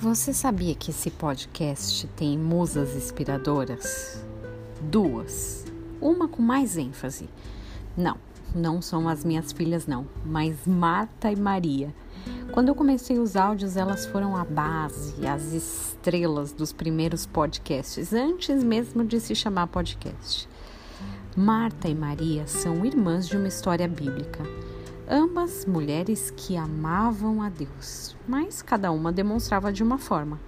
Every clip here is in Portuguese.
Você sabia que esse podcast tem musas inspiradoras? Duas. Uma com mais ênfase. Não, não são as minhas filhas, não, mas Marta e Maria. Quando eu comecei os áudios, elas foram a base, as estrelas dos primeiros podcasts, antes mesmo de se chamar podcast. Marta e Maria são irmãs de uma história bíblica. Ambas mulheres que amavam a Deus, mas cada uma demonstrava de uma forma.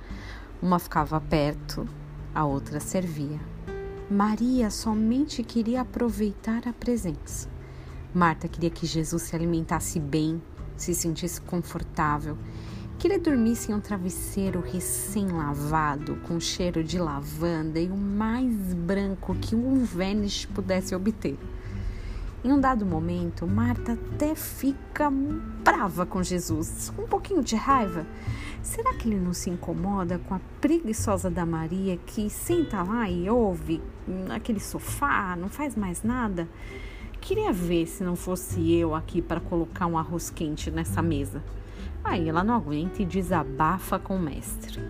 Uma ficava perto, a outra servia. Maria somente queria aproveitar a presença. Marta queria que Jesus se alimentasse bem, se sentisse confortável, que ele dormisse em um travesseiro recém-lavado, com cheiro de lavanda e o mais branco que um Vênus pudesse obter. Em um dado momento, Marta até fica brava com Jesus, com um pouquinho de raiva. Será que ele não se incomoda com a preguiçosa da Maria que senta lá e ouve naquele sofá, não faz mais nada? Queria ver se não fosse eu aqui para colocar um arroz quente nessa mesa. Aí ela não aguenta e desabafa com o mestre.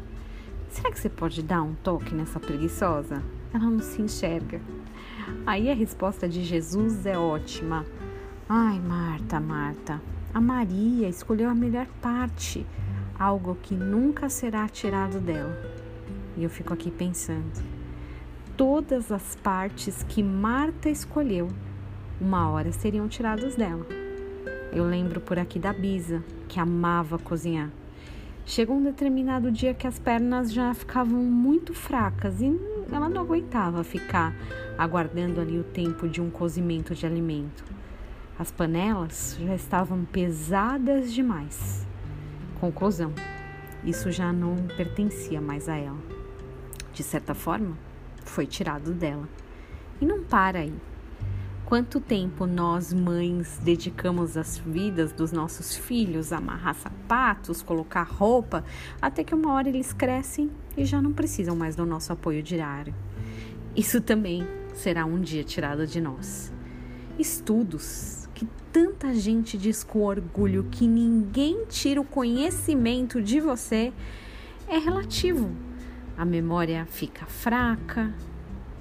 Será que você pode dar um toque nessa preguiçosa? Ela não se enxerga. Aí a resposta de Jesus é ótima. Ai, Marta, Marta, a Maria escolheu a melhor parte, algo que nunca será tirado dela. E eu fico aqui pensando: todas as partes que Marta escolheu, uma hora seriam tiradas dela. Eu lembro por aqui da Bisa, que amava cozinhar. Chegou um determinado dia que as pernas já ficavam muito fracas e ela não aguentava ficar aguardando ali o tempo de um cozimento de alimento. As panelas já estavam pesadas demais. Conclusão: isso já não pertencia mais a ela. De certa forma, foi tirado dela. E não para aí. Quanto tempo nós, mães, dedicamos as vidas dos nossos filhos a amarrar sapatos, colocar roupa, até que uma hora eles crescem e já não precisam mais do nosso apoio diário. Isso também será um dia tirado de nós. Estudos que tanta gente diz com orgulho que ninguém tira o conhecimento de você é relativo. A memória fica fraca,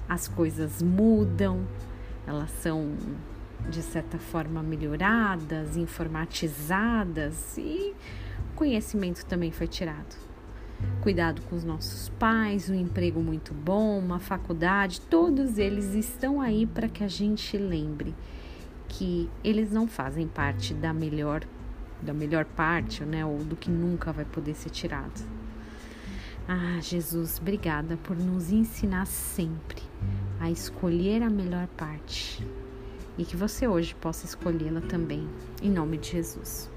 as coisas mudam, elas são de certa forma melhoradas, informatizadas e o conhecimento também foi tirado. Cuidado com os nossos pais, um emprego muito bom, uma faculdade, todos eles estão aí para que a gente lembre que eles não fazem parte da melhor da melhor parte, né, ou do que nunca vai poder ser tirado. Ah, Jesus, obrigada por nos ensinar sempre a escolher a melhor parte e que você hoje possa escolhê-la também, em nome de Jesus.